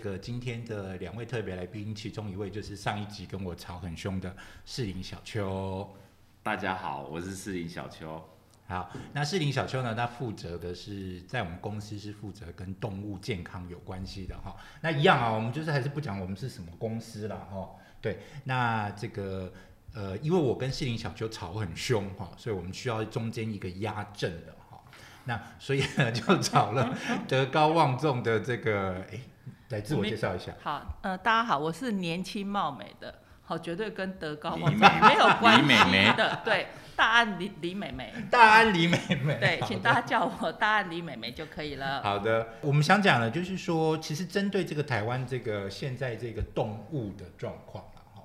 个今天的两位特别来宾，其中一位就是上一集跟我吵很凶的世林小秋。大家好，我是世林小秋。好，那士林小秋呢，他负责的是在我们公司是负责跟动物健康有关系的哈。那一样啊，我们就是还是不讲我们是什么公司了哈。对，那这个呃，因为我跟士林小秋吵很凶哈，所以我们需要中间一个压阵的哈。那所以呢，就找了德高望重的这个，哎，来自我介绍一下。好，呃，大家好，我是年轻貌美的，好，绝对跟德高望重没有关系的，对，大安李李美美，大安李美美，对，请大家叫我大安李美美就可以了。好的，我们想讲的，就是说，其实针对这个台湾这个现在这个动物的状况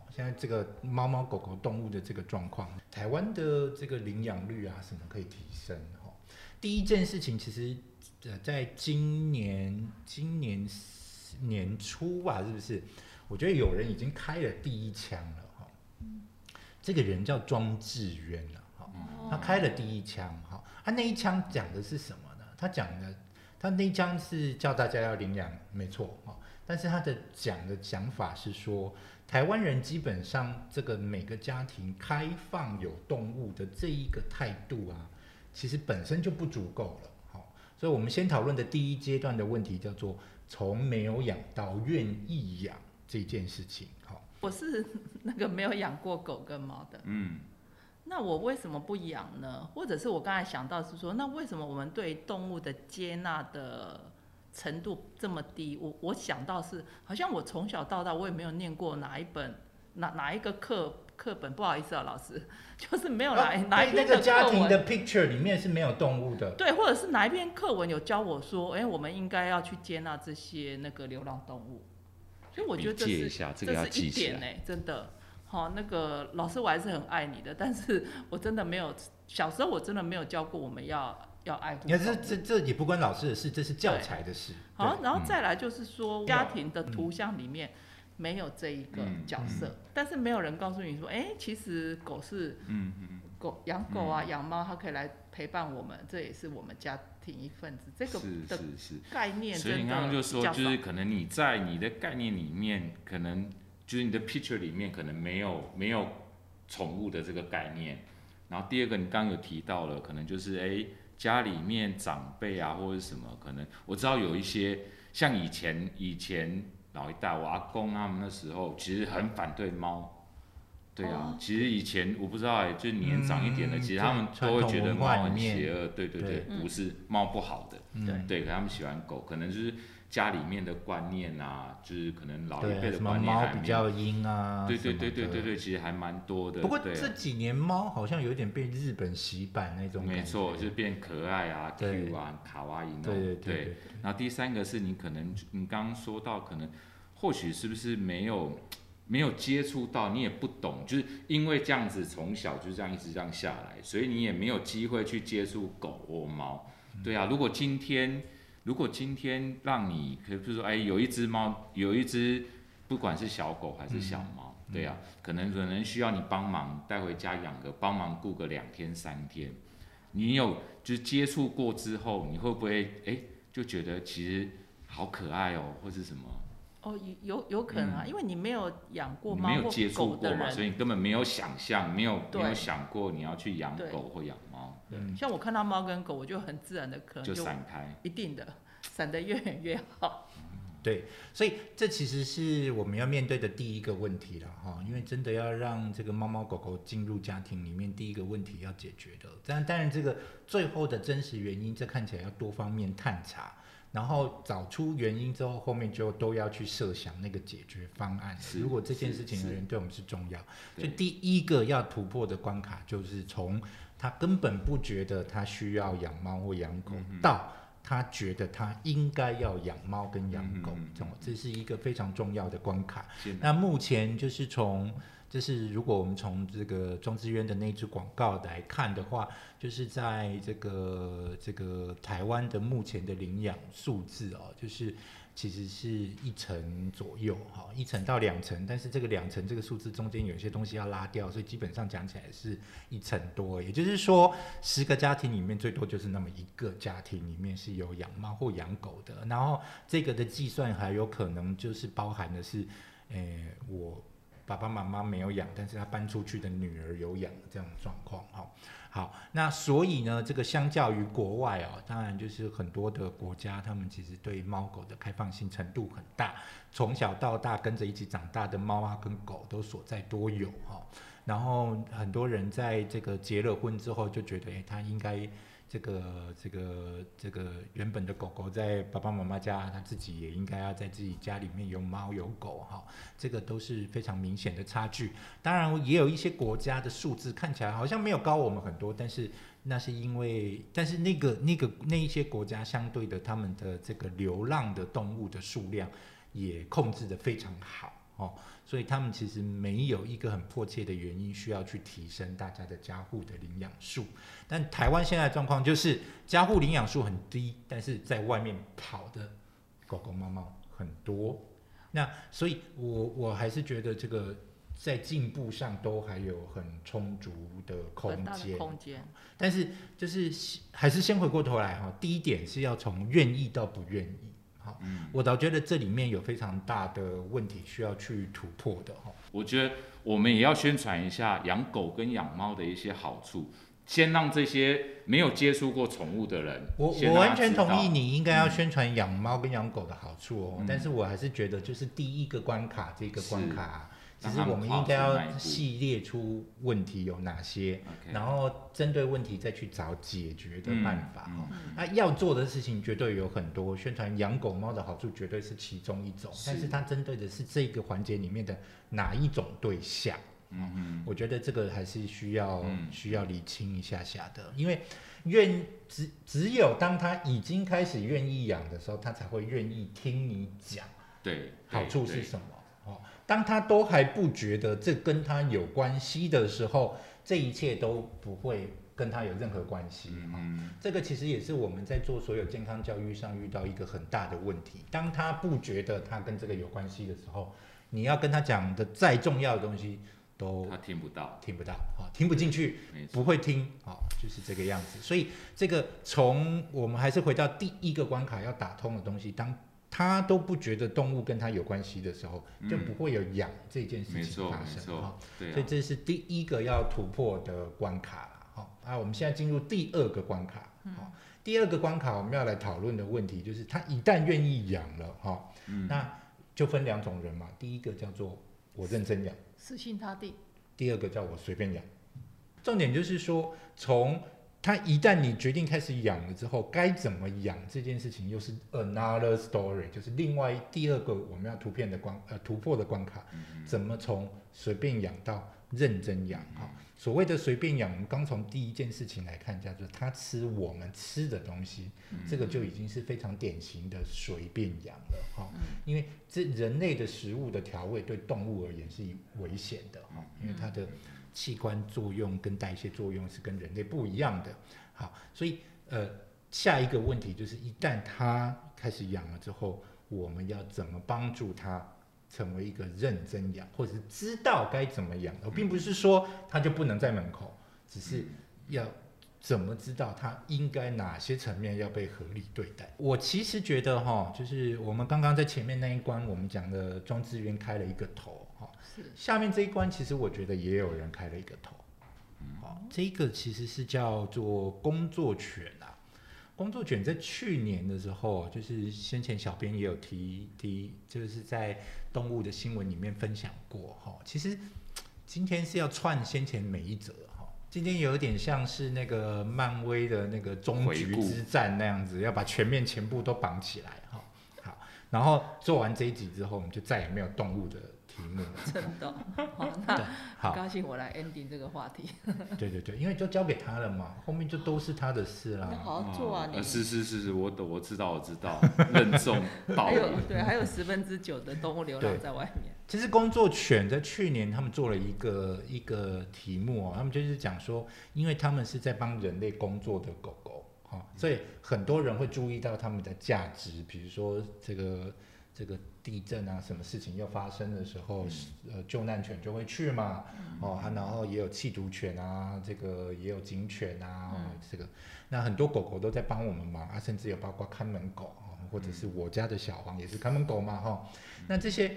现在这个猫猫狗狗动物的这个状况，台湾的这个领养率啊，什么可以提升？第一件事情，其实呃，在今年今年年初吧，是不是？我觉得有人已经开了第一枪了哈。这个人叫庄志渊了哈，他开了第一枪哈。他那一枪讲的是什么呢？他讲的，他那一枪是叫大家要领养，没错哈。但是他的讲的讲法是说，台湾人基本上这个每个家庭开放有动物的这一个态度啊。其实本身就不足够了，好，所以我们先讨论的第一阶段的问题叫做从没有养到愿意养这件事情，好。我是那个没有养过狗跟猫的，嗯，那我为什么不养呢？或者是我刚才想到是说，那为什么我们对动物的接纳的程度这么低？我我想到是，好像我从小到大我也没有念过哪一本哪哪一个课。课本不好意思啊，老师，就是没有来哪一篇的家庭的 picture 里面是没有动物的。对，或者是哪一篇课文有教我说，哎，我们应该要去接纳这些那个流浪动物。所以我觉得这是这是一点呢，真的。好，那个老师我还是很爱你的，但是 我真的没有小时候我真的没有教过我们要要爱护。你看这这这也不关老师的事，这是教材的事。好，然后再来就是说家庭的图像里面。没有这一个角色，但是没有人告诉你说，哎，其实狗是，嗯嗯，狗养狗啊，养猫，它可以来陪伴我们，这也是我们家庭一份子。这个的概念，所以你刚刚就说，就是可能你在你的概念里面，可能就是你的 picture 里面可能没有没有宠物的这个概念。然后第二个，你刚刚有提到了，可能就是哎，家里面长辈啊或者什么，可能我知道有一些像以前以前。老一代，我阿公他们那时候其实很反对猫，对啊，其实以前我不知道哎，就年长一点的，其实他们都会觉得猫很邪恶，对对对，不是猫不好的，对，可他们喜欢狗，可能就是。家里面的观念啊，就是可能老一辈的观念猫比较阴啊，对对对对对对，其实还蛮多的。不过这几年猫好像有点被日本洗版那种。没错，就是变可爱啊，Q 啊，卡哇伊那种。对对对。然后第三个是你可能你刚刚说到，可能或许是不是没有没有接触到，你也不懂，就是因为这样子从小就这样一直这样下来，所以你也没有机会去接触狗或猫。对啊，如果今天。如果今天让你，可比如说，哎，有一只猫，有一只，不管是小狗还是小猫，对呀，可能可能需要你帮忙带回家养个，帮忙顾个两天三天。你有就是接触过之后，你会不会哎就觉得其实好可爱哦，或是什么？哦，有有可能啊，因为你没有养过猫或狗的人，所以你根本没有想象，没有没有想过你要去养狗或养猫。像我看到猫跟狗，我就很自然的可能就散开，一定的，散得越远越好。对，所以这其实是我们要面对的第一个问题了哈，因为真的要让这个猫猫狗狗进入家庭里面，第一个问题要解决的。但当然，这个最后的真实原因，这看起来要多方面探查，然后找出原因之后，后面就都要去设想那个解决方案。如果这件事情的人对我们是重要，就第一个要突破的关卡就是从。他根本不觉得他需要养猫或养狗，到他觉得他应该要养猫跟养狗，这这是一个非常重要的关卡。那目前就是从，就是如果我们从这个庄之渊的那支广告来看的话，就是在这个这个台湾的目前的领养数字哦，就是其实是一层左右，哈，一层到两层，但是这个两层这个数字中间有一些东西要拉掉，所以基本上讲起来是一层多。也就是说，十个家庭里面最多就是那么一个家庭里面是有养猫或养狗的，然后这个的计算还有可能就是包含的是，诶，我爸爸妈妈没有养，但是他搬出去的女儿有养这样状况，哈。好，那所以呢，这个相较于国外哦，当然就是很多的国家，他们其实对猫狗的开放性程度很大，从小到大跟着一起长大的猫啊跟狗都所在多有哈，然后很多人在这个结了婚之后就觉得，哎，他应该。这个这个这个原本的狗狗在爸爸妈妈家，它自己也应该要在自己家里面有猫有狗哈，这个都是非常明显的差距。当然也有一些国家的数字看起来好像没有高我们很多，但是那是因为，但是那个那个那一些国家相对的，他们的这个流浪的动物的数量也控制的非常好哦。所以他们其实没有一个很迫切的原因需要去提升大家的家户的领养数，但台湾现在状况就是家户领养数很低，但是在外面跑的狗狗猫猫很多，那所以我我还是觉得这个在进步上都还有很充足的空间，空间。但是就是还是先回过头来哈，第一点是要从愿意到不愿意。好，我倒觉得这里面有非常大的问题需要去突破的哈。我觉得我们也要宣传一下养狗跟养猫的一些好处，先让这些没有接触过宠物的人，我我完全同意你应该要宣传养猫跟养狗的好处哦。但是我还是觉得就是第一个关卡这个关卡。其实我们应该要系列出问题有哪些，然后针对问题再去找解决的办法哈。那要做的事情绝对有很多，宣传养狗猫的好处绝对是其中一种，但是它针对的是这个环节里面的哪一种对象？嗯嗯，我觉得这个还是需要需要理清一下下的，因为愿只只有当他已经开始愿意养的时候，他才会愿意听你讲，对，好处是什么？当他都还不觉得这跟他有关系的时候，这一切都不会跟他有任何关系。嗯，这个其实也是我们在做所有健康教育上遇到一个很大的问题。当他不觉得他跟这个有关系的时候，你要跟他讲的再重要的东西，都他听不到，听不到，啊，听不进去，不会听，啊，就是这个样子。所以这个从我们还是回到第一个关卡要打通的东西，当。他都不觉得动物跟他有关系的时候，就不会有养这件事情发生哈。所以这是第一个要突破的关卡了哈。啊，我们现在进入第二个关卡。好，第二个关卡我们要来讨论的问题就是，他一旦愿意养了哈，那就分两种人嘛。第一个叫做我认真养，死心塌地；第二个叫我随便养。重点就是说从。它一旦你决定开始养了之后，该怎么养这件事情又是 another story，就是另外第二个我们要突片的关呃突破的关卡，怎么从随便养到认真养哈？所谓的随便养，我们刚从第一件事情来看，叫做它吃我们吃的东西，这个就已经是非常典型的随便养了哈。因为这人类的食物的调味对动物而言是危险的哈，因为它的。器官作用跟代谢作用是跟人类不一样的，好，所以呃，下一个问题就是，一旦他开始养了之后，我们要怎么帮助他成为一个认真养，或者是知道该怎么养？我并不是说他就不能在门口，只是要怎么知道他应该哪些层面要被合理对待。我其实觉得哈，就是我们刚刚在前面那一关，我们讲的庄志渊开了一个头。下面这一关，其实我觉得也有人开了一个头。好，这个其实是叫做工作犬啊。工作犬在去年的时候，就是先前小编也有提提，就是在动物的新闻里面分享过哈。其实今天是要串先前每一则哈，今天有点像是那个漫威的那个终局之战那样子，要把全面全部都绑起来哈。好，然后做完这一集之后，我们就再也没有动物的。题目 真的好，那好高兴我来 ending 这个话题。对对对，因为就交给他了嘛，后面就都是他的事啦。好好做啊，你是是是是，我懂，我知道我知道，任重道远。对，还有十分之九的动物流浪在外面。其实工作犬在去年他们做了一个一个题目哦，他们就是讲说，因为他们是在帮人类工作的狗狗，哈，所以很多人会注意到他们的价值，比如说这个这个地震啊，什么事情要发生的时候，呃，救难犬就会去嘛，哦，然后也有弃毒犬啊，这个也有警犬啊，这个。那很多狗狗都在帮我们忙啊，甚至有包括看门狗啊，或者是我家的小黄也是看门狗嘛，哈，那这些。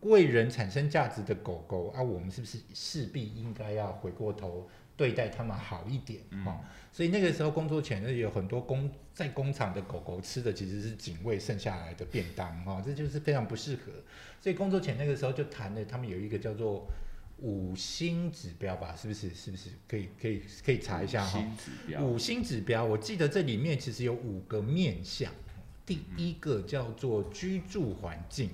为人产生价值的狗狗啊，我们是不是势必应该要回过头对待它们好一点哈？所以那个时候工作前呢，有很多工在工厂的狗狗吃的其实是警卫剩下来的便当哈，这就是非常不适合。所以工作前那个时候就谈了，他们有一个叫做五星指标吧，是不是？是不是可以可以可以查一下哈？五星指标，我记得这里面其实有五个面向，第一个叫做居住环境。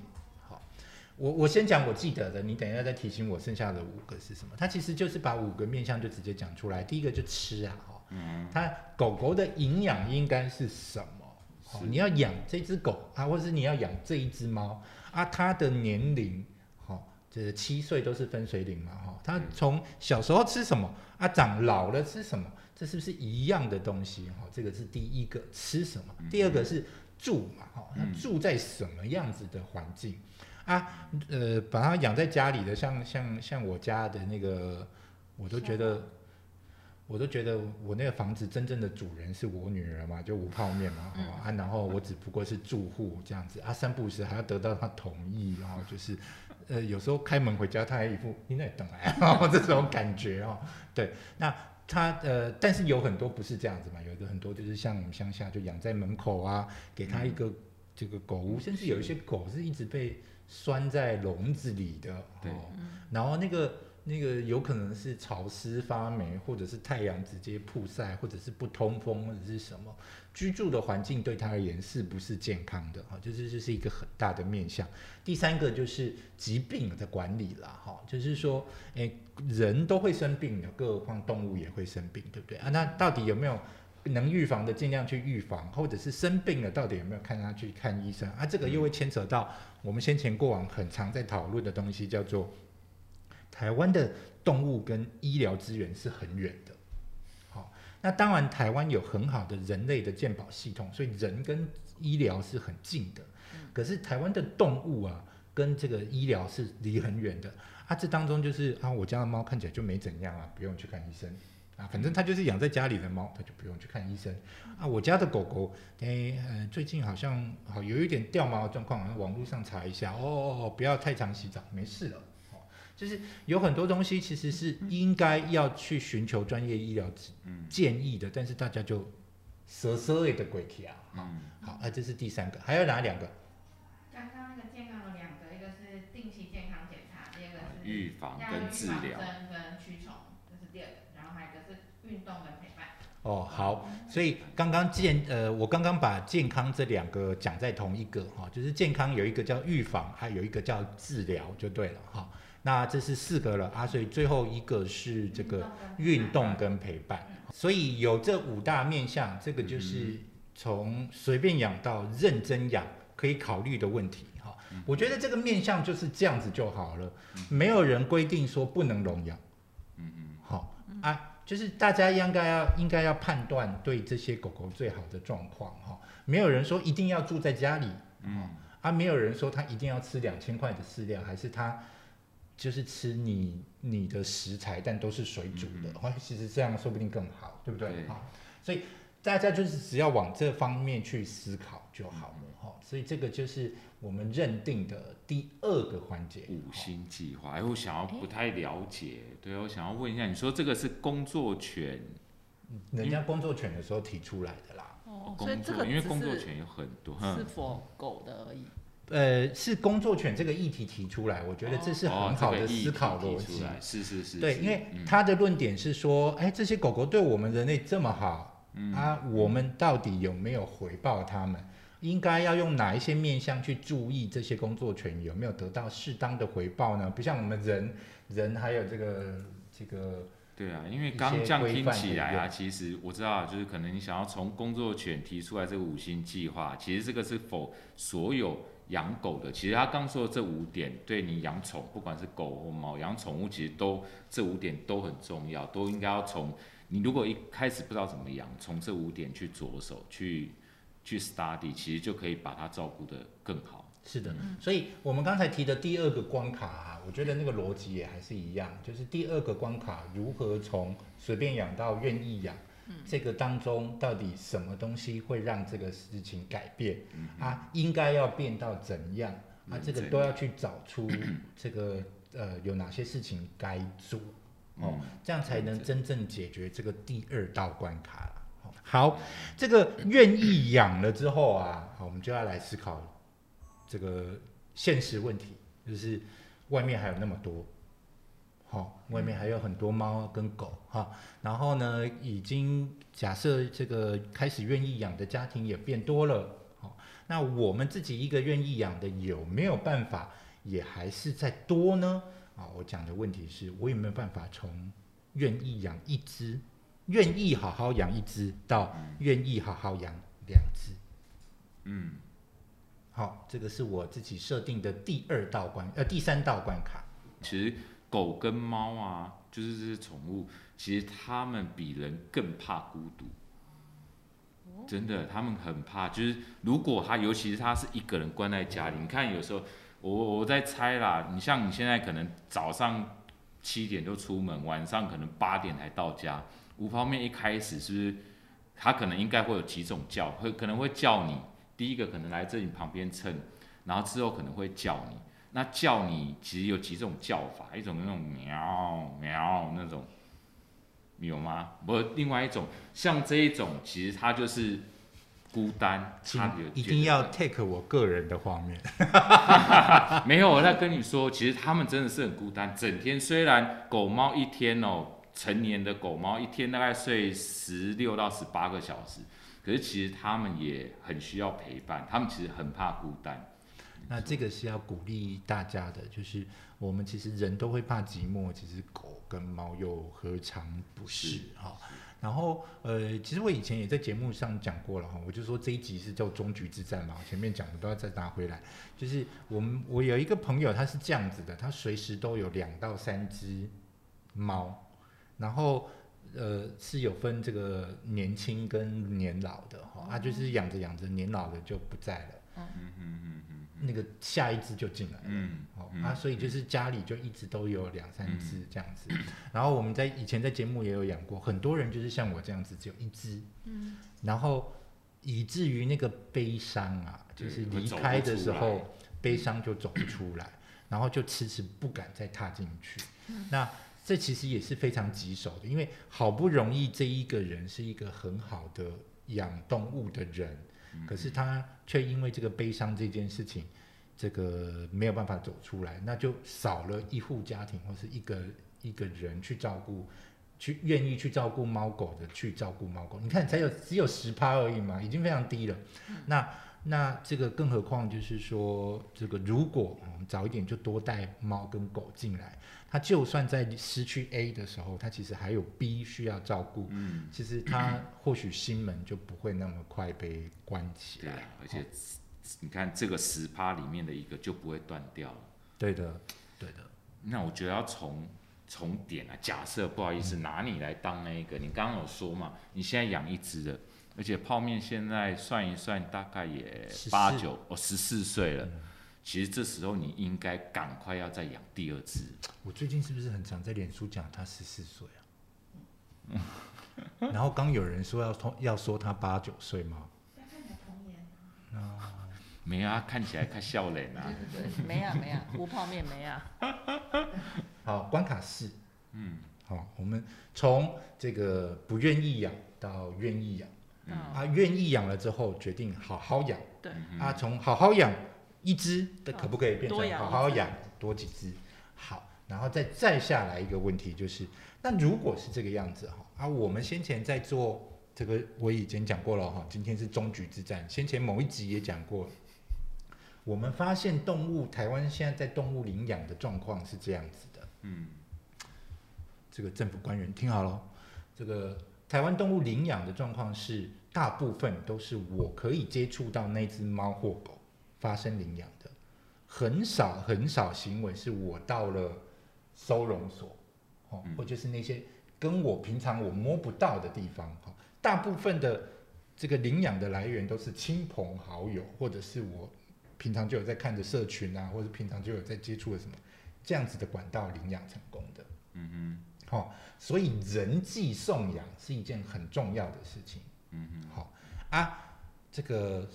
我我先讲我记得的，你等一下再提醒我剩下的五个是什么。它其实就是把五个面向就直接讲出来。第一个就吃啊，哈，它狗狗的营养应该是什么？你要养这只狗啊，或者是你要养这一只猫啊，它的年龄，哈，这七岁都是分水岭嘛，哈，它从小时候吃什么啊，长老了吃什么，这是不是一样的东西？哈，这个是第一个吃什么。第二个是住嘛，哈，它住在什么样子的环境？啊，呃，把它养在家里的，像像像我家的那个，我都觉得，我都觉得我那个房子真正的主人是我女儿嘛，就无泡面嘛，啊，然后我只不过是住户这样子，啊，三不时还要得到他同意，然后就是，呃，有时候开门回家，他还一副你在等来，这种感觉哦，对，那他呃，但是有很多不是这样子嘛，有的很多就是像我们乡下就养在门口啊，给他一个这个狗屋，甚至有一些狗是一直被。拴在笼子里的，哦，然后那个那个有可能是潮湿发霉，或者是太阳直接曝晒，或者是不通风，或者是什么居住的环境对它而言是不是健康的？哈，就是这是一个很大的面向。第三个就是疾病的管理了，哈，就是说，诶，人都会生病的，更何况动物也会生病，对不对啊？那到底有没有？能预防的尽量去预防，或者是生病了到底有没有看他去看医生啊？这个又会牵扯到我们先前过往很常在讨论的东西，叫做台湾的动物跟医疗资源是很远的。好，那当然台湾有很好的人类的健保系统，所以人跟医疗是很近的。可是台湾的动物啊，跟这个医疗是离很远的啊。这当中就是啊，我家的猫看起来就没怎样啊，不用去看医生。啊，反正它就是养在家里的猫，它就不用去看医生。啊，我家的狗狗，哎，呃，最近好像好有一点掉毛的状况，网络上查一下，哦哦哦，不要太常洗澡，没事了。哦，就是有很多东西其实是应该要去寻求专业医疗建议的，但是大家就蛇蛇类的鬼气啊。嗯，好，啊，这是第三个，还有哪两个？刚刚那个健康有两个，一个是定期健康检查，第二个是预防跟治疗。运动的陪伴。哦，好，所以刚刚健呃，我刚刚把健康这两个讲在同一个哈，就是健康有一个叫预防，还有一个叫治疗，就对了哈。那这是四个了啊，所以最后一个是这个运动跟陪伴，所以有这五大面向，这个就是从随便养到认真养可以考虑的问题哈。我觉得这个面向就是这样子就好了，没有人规定说不能笼养，嗯嗯，好啊。就是大家应该要应该要判断对这些狗狗最好的状况哈，没有人说一定要住在家里，嗯，啊，没有人说他一定要吃两千块的饲料，还是他就是吃你你的食材，但都是水煮的，哦，其实这样说不定更好，对不对？哈，所以大家就是只要往这方面去思考就好了，哈，所以这个就是。我们认定的第二个环节，五星计划。哎，我想要不太了解，对我想要问一下，你说这个是工作犬，人家工作犬的时候提出来的啦。哦，所以这个因为工作犬有很多，是否狗的而已。呃，是工作犬这个议题提出来，我觉得这是很好的思考逻辑。是是是。对，因为他的论点是说，哎，这些狗狗对我们人类这么好，啊，我们到底有没有回报他们？应该要用哪一些面向去注意这些工作权有没有得到适当的回报呢？不像我们人，人还有这个这个。对啊，因为刚这样听起来啊，其实我知道，就是可能你想要从工作犬提出来这个五星计划，其实这个是否所有养狗的？其实他刚说的这五点，对你养宠，不管是狗或猫，养宠物其实都这五点都很重要，都应该要从。你如果一开始不知道怎么养，从这五点去着手去去 study，其实就可以把它照顾得更好。是的，所以我们刚才提的第二个关卡，啊我觉得那个逻辑也还是一样，就是第二个关卡如何从随便养到愿意养，这个当中到底什么东西会让这个事情改变？啊，应该要变到怎样？啊，这个都要去找出这个呃有哪些事情该做。哦，这样才能真正解决这个第二道关卡好，这个愿意养了之后啊，好，我们就要来思考这个现实问题，就是外面还有那么多，好，外面还有很多猫跟狗哈。然后呢，已经假设这个开始愿意养的家庭也变多了，好，那我们自己一个愿意养的有没有办法也还是在多呢？啊，我讲的问题是我有没有办法从愿意养一只，愿意好好养一只，到愿意好好养两只？嗯，好，这个是我自己设定的第二道关，呃，第三道关卡。其实狗跟猫啊，就是这些宠物，其实它们比人更怕孤独。真的，他们很怕，就是如果他，尤其是他是一个人关在家里，你看有时候。我我在猜啦，你像你现在可能早上七点就出门，晚上可能八点才到家。五方面一开始是不是他可能应该会有几种叫，会可能会叫你。第一个可能来这里旁边蹭，然后之后可能会叫你。那叫你其实有几种叫法，一种那种喵喵那种，有吗？不，另外一种像这一种，其实它就是。孤单，一定要 take 我个人的画面。没有，我在跟你说，其实他们真的是很孤单。整天虽然狗猫一天哦，成年的狗猫一天大概睡十六到十八个小时，可是其实它们也很需要陪伴，它们其实很怕孤单。那这个是要鼓励大家的，就是我们其实人都会怕寂寞，其实狗跟猫又何尝不是哈？然后，呃，其实我以前也在节目上讲过了哈，我就说这一集是叫终局之战嘛，前面讲的都要再拿回来。就是我们我有一个朋友，他是这样子的，他随时都有两到三只猫，然后呃是有分这个年轻跟年老的哈，啊就是养着养着年老的就不在了。嗯。嗯嗯嗯。那个下一只就进来了，嗯，好啊，所以就是家里就一直都有两三只这样子，然后我们在以前在节目也有养过，很多人就是像我这样子只有一只，嗯，然后以至于那个悲伤啊，就是离开的时候悲伤就走不出来，然后就迟迟不敢再踏进去，那这其实也是非常棘手的，因为好不容易这一个人是一个很好的养动物的人。可是他却因为这个悲伤这件事情，这个没有办法走出来，那就少了一户家庭或是一个一个人去照顾，去愿意去照顾猫狗的去照顾猫狗。你看，才有只有十趴而已嘛，已经非常低了。那那这个更何况就是说，这个如果早一点就多带猫跟狗进来。它就算在失去 A 的时候，它其实还有 B 需要照顾。嗯，其实它或许心门就不会那么快被关起来。而且你看这个十趴里面的一个就不会断掉了。对的，对的。那我觉得要从从点啊，假设不好意思拿你来当那一个，你刚刚有说嘛，你现在养一只的，而且泡面现在算一算大概也八九哦十四岁了。其实这时候你应该赶快要再养第二只。我最近是不是很常在脸书讲他十四岁啊？然后刚有人说要说要说他八九岁吗？啊，没啊，看起来看笑脸啊。对对对，没啊没啊，无泡面没啊。好，关卡四。嗯，好，我们从这个不愿意养到愿意养。啊，愿意养了之后决定好好养。对。啊，从好好养。一只的可不可以变成好好养多几只？好，然后再再下来一个问题就是，那如果是这个样子哈，啊，我们先前在做这个，我以前讲过了哈，今天是终局之战，先前某一集也讲过，我们发现动物台湾现在在动物领养的状况是这样子的，嗯，这个政府官员听好了，这个台湾动物领养的状况是大部分都是我可以接触到那只猫或狗。发生领养的很少很少行为是我到了收容所，哦，或就是那些跟我平常我摸不到的地方，哈，大部分的这个领养的来源都是亲朋好友，或者是我平常就有在看的社群啊，或者平常就有在接触的什么这样子的管道领养成功的，嗯哼，好，所以人际送养是一件很重要的事情，嗯嗯，好啊，这个。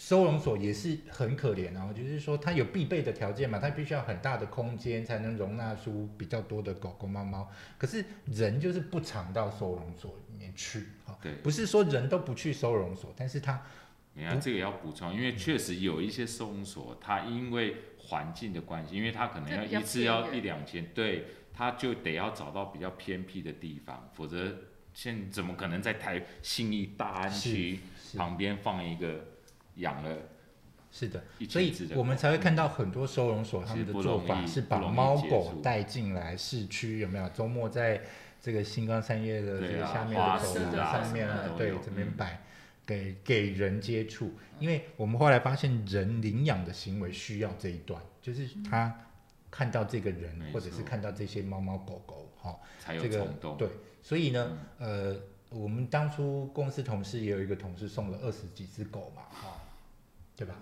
收容所也是很可怜啊，就是说它有必备的条件嘛，它必须要很大的空间才能容纳出比较多的狗狗、猫猫。可是人就是不常到收容所里面去，哈，对，不是说人都不去收容所，但是他，你看这个要补充，因为确实有一些收容所，它因为环境的关系，因为它可能要一次要一两千，对，他就得要找到比较偏僻的地方，否则现怎么可能在台信义大安区旁边放一个？养了，是的，所以我们才会看到很多收容所他们的做法是把猫狗带进来市区，有没有？周末在这个星光三月的这个下面的走廊上面啊，对，这边摆，给给人接触。因为我们后来发现，人领养的行为需要这一段，就是他看到这个人，或者是看到这些猫猫狗狗，哈，这个对，所以呢，呃，我们当初公司同事也有一个同事送了二十几只狗嘛，哈。对吧？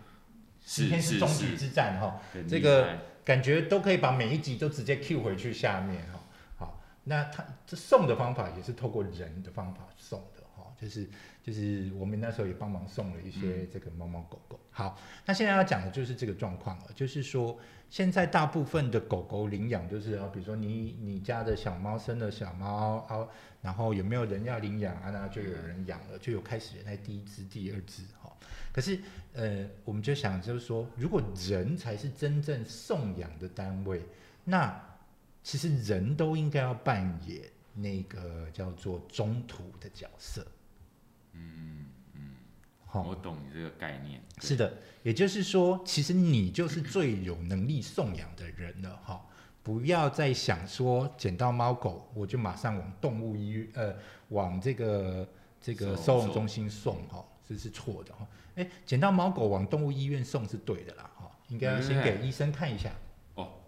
今天是终极之战哈，这个感觉都可以把每一集都直接 Q 回去下面哈。好，那他这送的方法也是透过人的方法送的哈，就是就是我们那时候也帮忙送了一些这个猫猫狗狗。好，那现在要讲的就是这个状况了，就是说现在大部分的狗狗领养就是啊，比如说你你家的小猫生了小猫啊，然后有没有人要领养啊？那就有人养了，就有开始在第一只、第二只哈。可是，呃，我们就想，就是说，如果人才是真正送养的单位，那其实人都应该要扮演那个叫做中途的角色。嗯嗯，好，我懂你这个概念。是的，也就是说，其实你就是最有能力送养的人了，哈！不要再想说捡到猫狗，我就马上往动物医院，呃，往这个这个收容中心送，哈，这是错的，哈。哎，捡到猫狗往动物医院送是对的啦，哈，应该要先给医生看一下。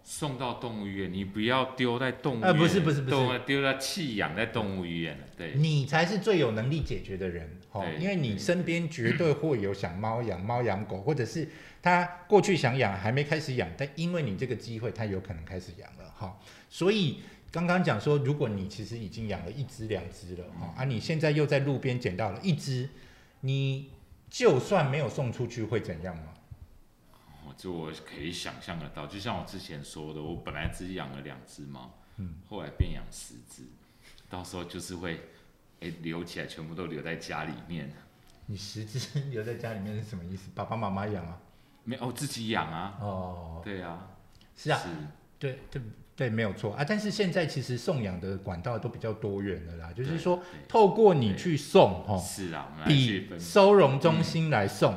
哦，送到动物医院，你不要丢在动物。呃，不是不是不是，丢在弃养在动物医院对。你才是最有能力解决的人，哦，因为你身边绝对会有想猫养猫养狗，或者是他过去想养还没开始养，但因为你这个机会，他有可能开始养了，哈。所以刚刚讲说，如果你其实已经养了一只两只了，哈，啊，你现在又在路边捡到了一只，你。就算没有送出去会怎样吗？我这我可以想象得到，就像我之前说的，我本来只养了两只猫，嗯，后来变养十只，到时候就是会，哎，留起来全部都留在家里面。你十只留在家里面是什么意思？爸爸妈妈养啊？没哦，自己养啊。哦，对啊，是啊，对对。对，没有错啊。但是现在其实送养的管道都比较多元的啦，就是说透过你去送，哦，是啊，比收容中心来送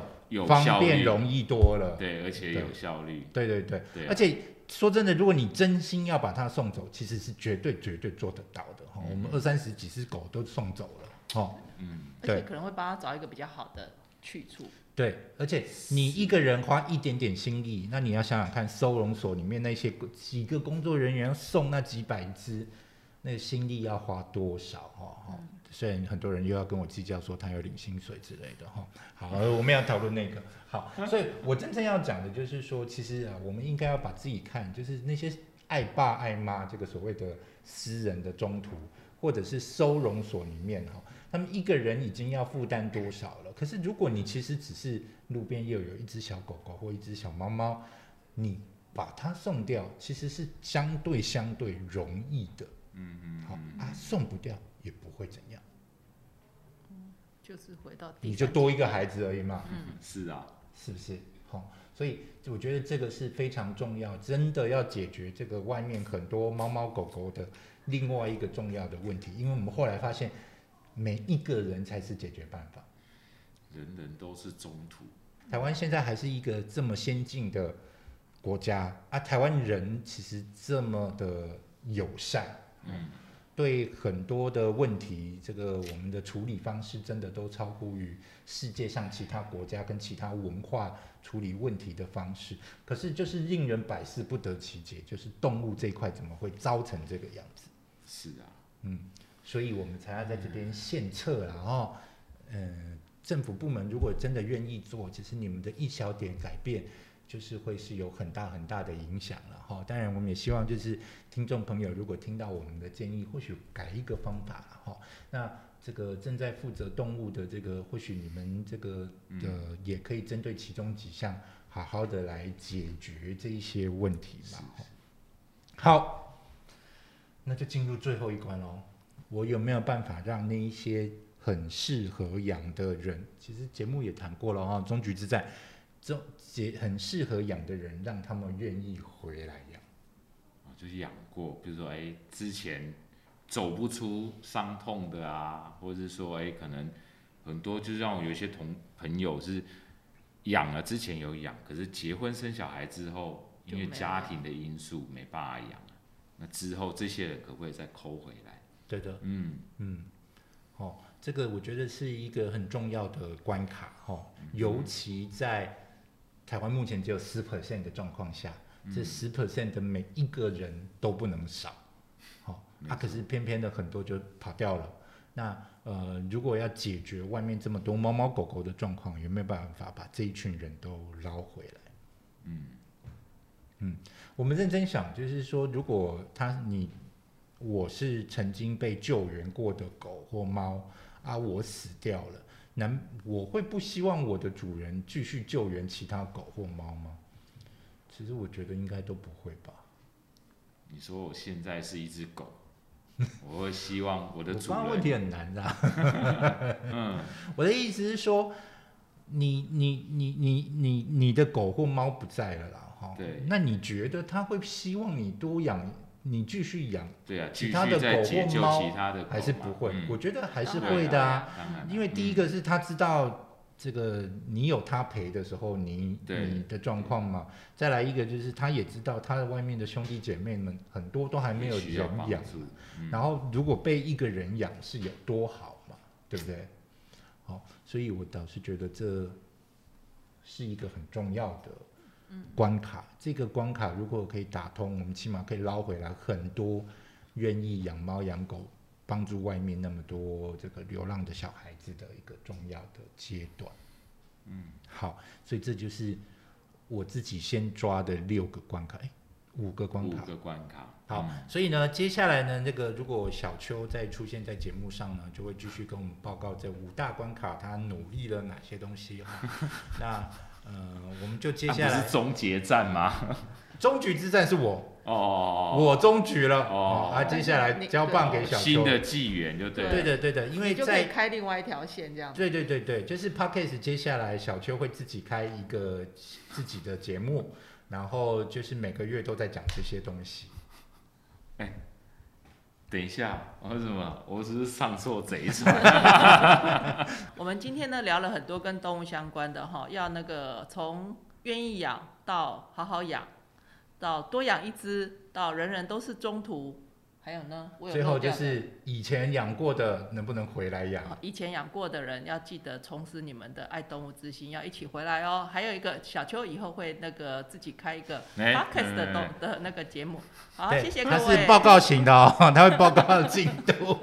方便容易多了。对，而且有效率。对对对，而且说真的，如果你真心要把它送走，其实是绝对绝对做得到的哈。我们二三十几只狗都送走了，哦，嗯，而且可能会帮他找一个比较好的去处。对，而且你一个人花一点点心意，那你要想想看，收容所里面那些几个工作人员送那几百只，那心力要花多少？哈哈，虽然很多人又要跟我计较说他有领薪水之类的，哈。好，我们要讨论那个。好，所以我真正要讲的就是说，其实啊，我们应该要把自己看，就是那些爱爸爱妈这个所谓的私人的中途，或者是收容所里面哈。他们一个人已经要负担多少了？可是如果你其实只是路边又有一只小狗狗或一只小猫猫，你把它送掉，其实是相对相对容易的。嗯嗯。好啊，送不掉也不会怎样。嗯，就是回到你就多一个孩子而已嘛。嗯，是啊，是不是？好，所以我觉得这个是非常重要，真的要解决这个外面很多猫猫狗狗的另外一个重要的问题，因为我们后来发现。每一个人才是解决办法，人人都是中途。台湾现在还是一个这么先进的国家啊，台湾人其实这么的友善，嗯，对很多的问题，这个我们的处理方式真的都超乎于世界上其他国家跟其他文化处理问题的方式。可是就是令人百思不得其解，就是动物这一块怎么会糟成这个样子？是啊。嗯，所以我们才要在这边献策然后，嗯，政府部门如果真的愿意做，其实你们的一小点改变，就是会是有很大很大的影响了哈。当然，我们也希望就是听众朋友如果听到我们的建议，或许改一个方法了哈。那这个正在负责动物的这个，或许你们这个的也可以针对其中几项，好好的来解决这一些问题嘛。好，那就进入最后一关喽。我有没有办法让那一些很适合养的人，其实节目也谈过了哈，终局之战，这结很适合养的人，让他们愿意回来养。啊，就是养过，比如说哎，之前。走不出伤痛的啊，或者是说，哎，可能很多就是让我有一些同朋友是养了，之前有养，可是结婚生小孩之后，因为家庭的因素没办法养那之后这些人可不可以再抠回来？对的，嗯嗯，哦，这个我觉得是一个很重要的关卡，哦，尤其在台湾目前只有十 percent 的状况下，这十 percent 的每一个人都不能少。啊，可是偏偏的很多就跑掉了。那呃，如果要解决外面这么多猫猫狗狗的状况，有没有办法把这一群人都捞回来？嗯嗯，我们认真想，就是说，如果他你我是曾经被救援过的狗或猫啊，我死掉了，难我会不希望我的主人继续救援其他狗或猫吗？其实我觉得应该都不会吧。你说我现在是一只狗。我会希望我的主人。问题很难的。嗯，我的意思是说，你你你你你你的狗或猫不在了啦，哈。对。那你觉得他会希望你多养，你继续养？对啊，其他的狗或猫，还是不会？我觉得还是会的啊。因为第一个是他知道。这个你有他陪的时候，你你的状况嘛，再来一个就是他也知道他的外面的兄弟姐妹们很多都还没有人养，然后如果被一个人养是有多好嘛，对不对？好，所以我倒是觉得这是一个很重要的关卡。这个关卡如果可以打通，我们起码可以捞回来很多愿意养猫养狗。帮助外面那么多这个流浪的小孩子的一个重要的阶段，嗯，好，所以这就是我自己先抓的六个关卡，哎，五个关卡，五个关卡，好，所以呢，接下来呢，那个如果小邱再出现在节目上呢，就会继续跟我们报告这五大关卡他努力了哪些东西哈，那呃，我们就接下来是终结战吗？终局之战是我。哦，我终局了。哦，啊，接下来交棒给小秋，新的纪元就对，对的对的，因为在开另外一条线这样，对对对对，就是 p a d k a s 接下来小秋会自己开一个自己的节目，然后就是每个月都在讲这些东西。哎，等一下，我什么？我只是上错贼船。我们今天呢聊了很多跟动物相关的哈，要那个从愿意养到好好养。到多养一只，到人人都是中途，还有呢？最后就是以前养过的能不能回来养？以前养过的人要记得重拾你们的爱动物之心，要一起回来哦。还有一个小邱以后会那个自己开一个 podcast 的动的那个节目。好，谢谢各位。他是报告型的哦，他会报告进度。